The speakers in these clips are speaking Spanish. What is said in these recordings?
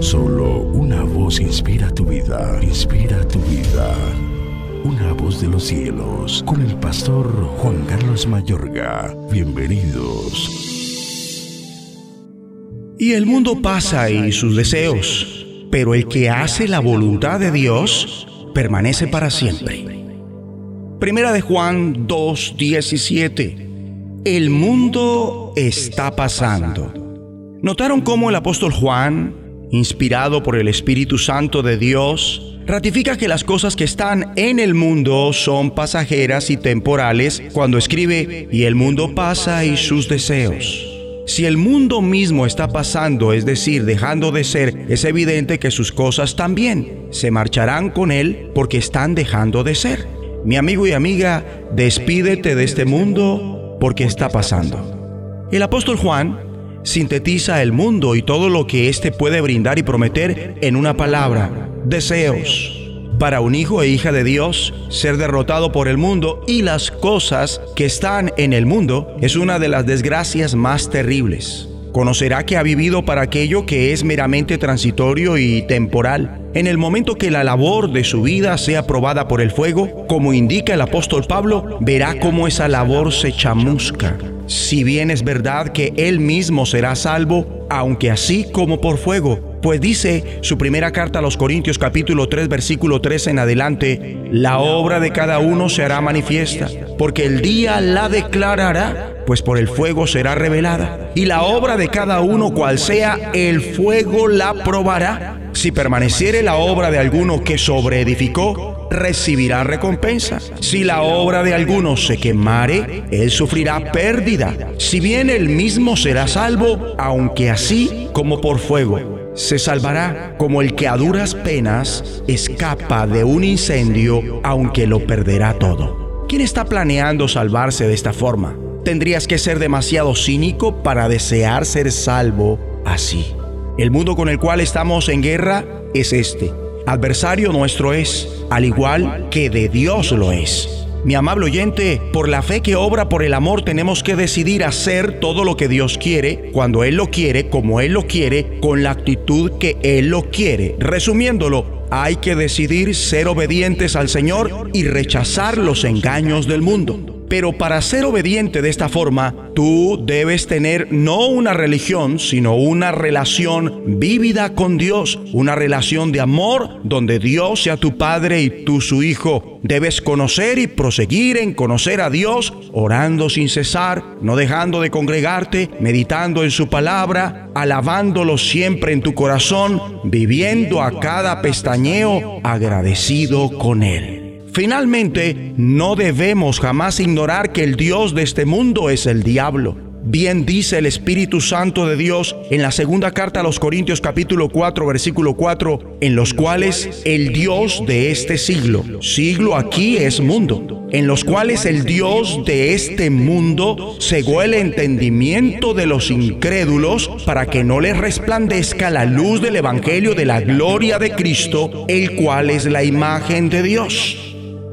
Solo una voz inspira tu vida, inspira tu vida. Una voz de los cielos, con el pastor Juan Carlos Mayorga. Bienvenidos. Y el mundo pasa y sus deseos, pero el que hace la voluntad de Dios permanece para siempre. Primera de Juan 2:17. El mundo está pasando. ¿Notaron cómo el apóstol Juan, inspirado por el Espíritu Santo de Dios, ratifica que las cosas que están en el mundo son pasajeras y temporales cuando escribe, y el mundo pasa y sus deseos? Si el mundo mismo está pasando, es decir, dejando de ser, es evidente que sus cosas también se marcharán con él porque están dejando de ser. Mi amigo y amiga, despídete de este mundo porque está pasando. El apóstol Juan sintetiza el mundo y todo lo que éste puede brindar y prometer en una palabra, deseos. Para un hijo e hija de Dios, ser derrotado por el mundo y las cosas que están en el mundo es una de las desgracias más terribles. Conocerá que ha vivido para aquello que es meramente transitorio y temporal. En el momento que la labor de su vida sea probada por el fuego, como indica el apóstol Pablo, verá cómo esa labor se chamusca. Si bien es verdad que él mismo será salvo, aunque así como por fuego, pues dice su primera carta a los Corintios capítulo 3 versículo 3 en adelante, la obra de cada uno se hará manifiesta, porque el día la declarará pues por el fuego será revelada. Y la obra de cada uno, cual sea, el fuego la probará. Si permaneciere la obra de alguno que sobreedificó, recibirá recompensa. Si la obra de alguno se quemare, él sufrirá pérdida. Si bien él mismo será salvo, aunque así como por fuego. Se salvará como el que a duras penas escapa de un incendio, aunque lo perderá todo. ¿Quién está planeando salvarse de esta forma? tendrías que ser demasiado cínico para desear ser salvo así. El mundo con el cual estamos en guerra es este. Adversario nuestro es, al igual que de Dios lo es. Mi amable oyente, por la fe que obra por el amor tenemos que decidir hacer todo lo que Dios quiere, cuando Él lo quiere, como Él lo quiere, con la actitud que Él lo quiere. Resumiéndolo, hay que decidir ser obedientes al Señor y rechazar los engaños del mundo. Pero para ser obediente de esta forma, tú debes tener no una religión, sino una relación vívida con Dios, una relación de amor donde Dios sea tu Padre y tú su Hijo. Debes conocer y proseguir en conocer a Dios, orando sin cesar, no dejando de congregarte, meditando en su palabra, alabándolo siempre en tu corazón, viviendo a cada pestañeo agradecido con Él. Finalmente, no debemos jamás ignorar que el Dios de este mundo es el diablo. Bien dice el Espíritu Santo de Dios en la segunda carta a los Corintios capítulo 4 versículo 4, en los cuales el Dios de este siglo, siglo aquí es mundo, en los cuales el Dios de este mundo cegó el entendimiento de los incrédulos para que no les resplandezca la luz del Evangelio de la gloria de Cristo, el cual es la imagen de Dios.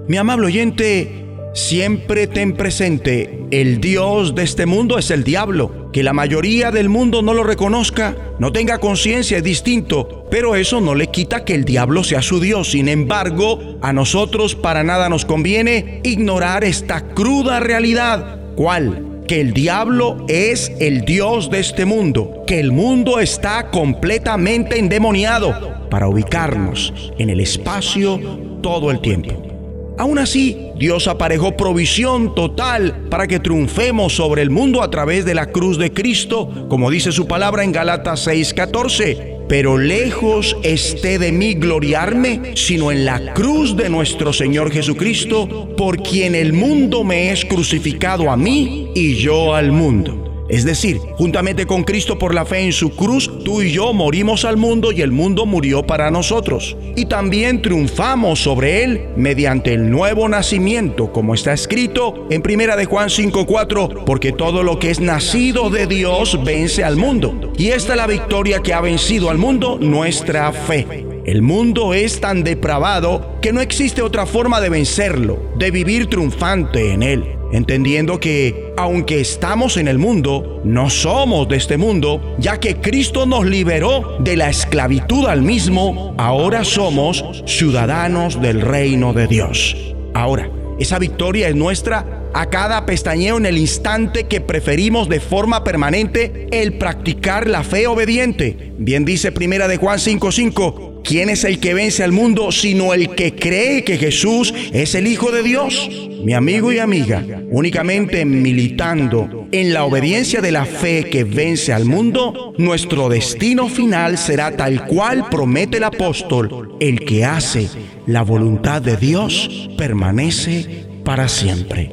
Mi amable oyente, siempre ten presente, el Dios de este mundo es el diablo. Que la mayoría del mundo no lo reconozca, no tenga conciencia, es distinto, pero eso no le quita que el diablo sea su Dios. Sin embargo, a nosotros para nada nos conviene ignorar esta cruda realidad. ¿Cuál? Que el diablo es el Dios de este mundo, que el mundo está completamente endemoniado para ubicarnos en el espacio todo el tiempo. Aún así, Dios aparejó provisión total para que triunfemos sobre el mundo a través de la cruz de Cristo, como dice su palabra en Galatas 6:14. Pero lejos esté de mí gloriarme, sino en la cruz de nuestro Señor Jesucristo, por quien el mundo me es crucificado a mí y yo al mundo. Es decir, juntamente con Cristo por la fe en su cruz, tú y yo morimos al mundo y el mundo murió para nosotros. Y también triunfamos sobre él mediante el nuevo nacimiento, como está escrito en 1 de Juan 5:4, porque todo lo que es nacido de Dios vence al mundo. Y esta es la victoria que ha vencido al mundo, nuestra fe. El mundo es tan depravado que no existe otra forma de vencerlo, de vivir triunfante en él. Entendiendo que aunque estamos en el mundo, no somos de este mundo, ya que Cristo nos liberó de la esclavitud al mismo, ahora somos ciudadanos del reino de Dios. Ahora, esa victoria es nuestra a cada pestañeo en el instante que preferimos de forma permanente el practicar la fe obediente. Bien dice Primera de Juan 5:5, ¿Quién es el que vence al mundo sino el que cree que Jesús es el Hijo de Dios? Mi amigo y amiga, únicamente militando en la obediencia de la fe que vence al mundo, nuestro destino final será tal cual promete el apóstol, el que hace la voluntad de Dios permanece para siempre.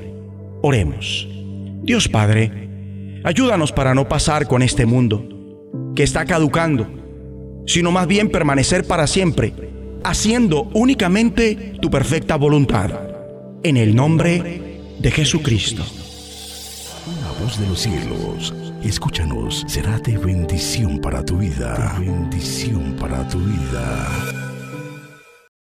Oremos. Dios Padre, ayúdanos para no pasar con este mundo que está caducando, sino más bien permanecer para siempre, haciendo únicamente tu perfecta voluntad. En el nombre de Jesucristo. Una voz de los cielos, escúchanos, será de bendición para tu vida. bendición para tu vida.